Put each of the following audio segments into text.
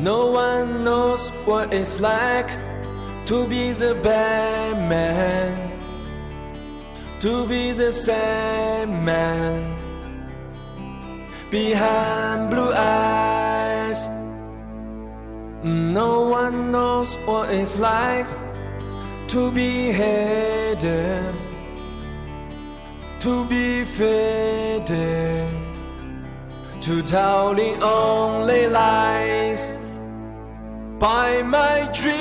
No one knows what it's like to be the bad man, to be the same man behind blue eyes. No one knows what it's like to be hated, to be faded, to tell the only lies by my dreams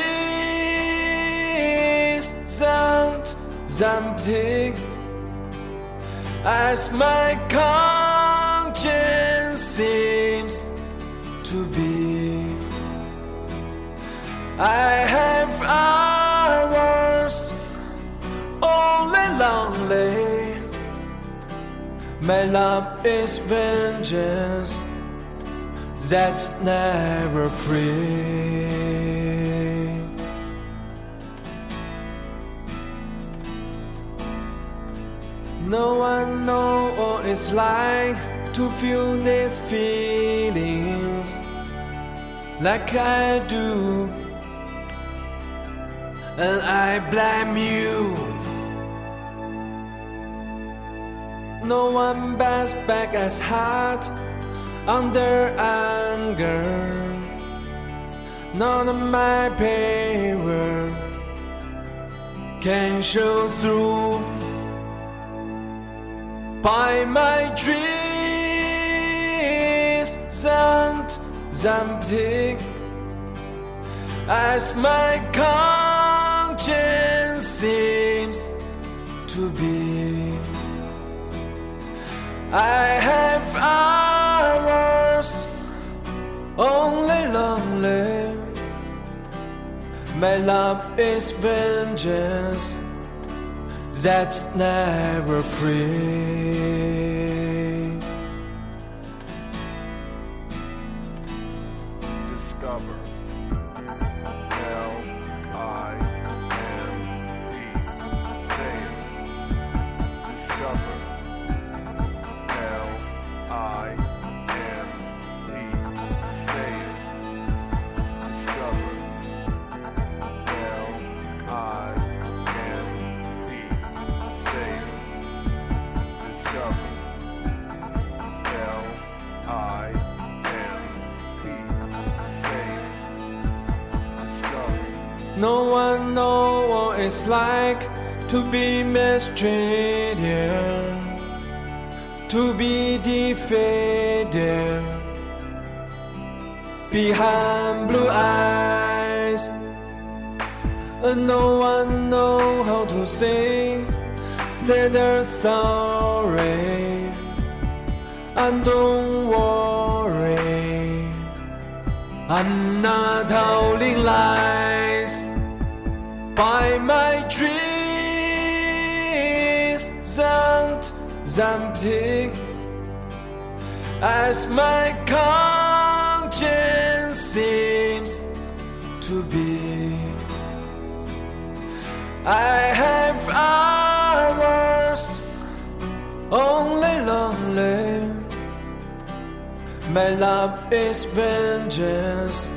sound empty as my conscience seems to be. I have hours only lonely. My love is vengeance that's never free. No one knows what it's like to feel these feelings like I do, and I blame you. No one bats back as hard under anger. None of my power can show through by my dreams sound empty as my conscience seems to be. I have hours only lonely. My love is vengeance that's never free. No one knows what it's like to be mistreated, to be defeated behind blue eyes. And no one knows how to say that they're sorry. And don't worry. I'm not telling lies by my dreams sound empty as my conscience seems to be. I have hours only lonely. My love is vengeance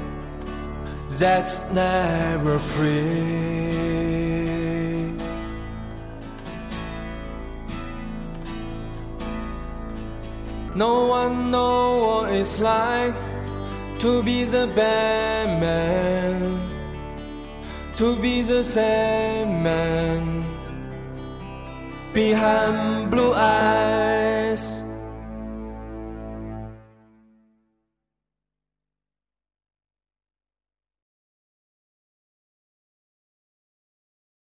that's never free. No one knows what it's like to be the bad man, to be the same man behind blue eyes.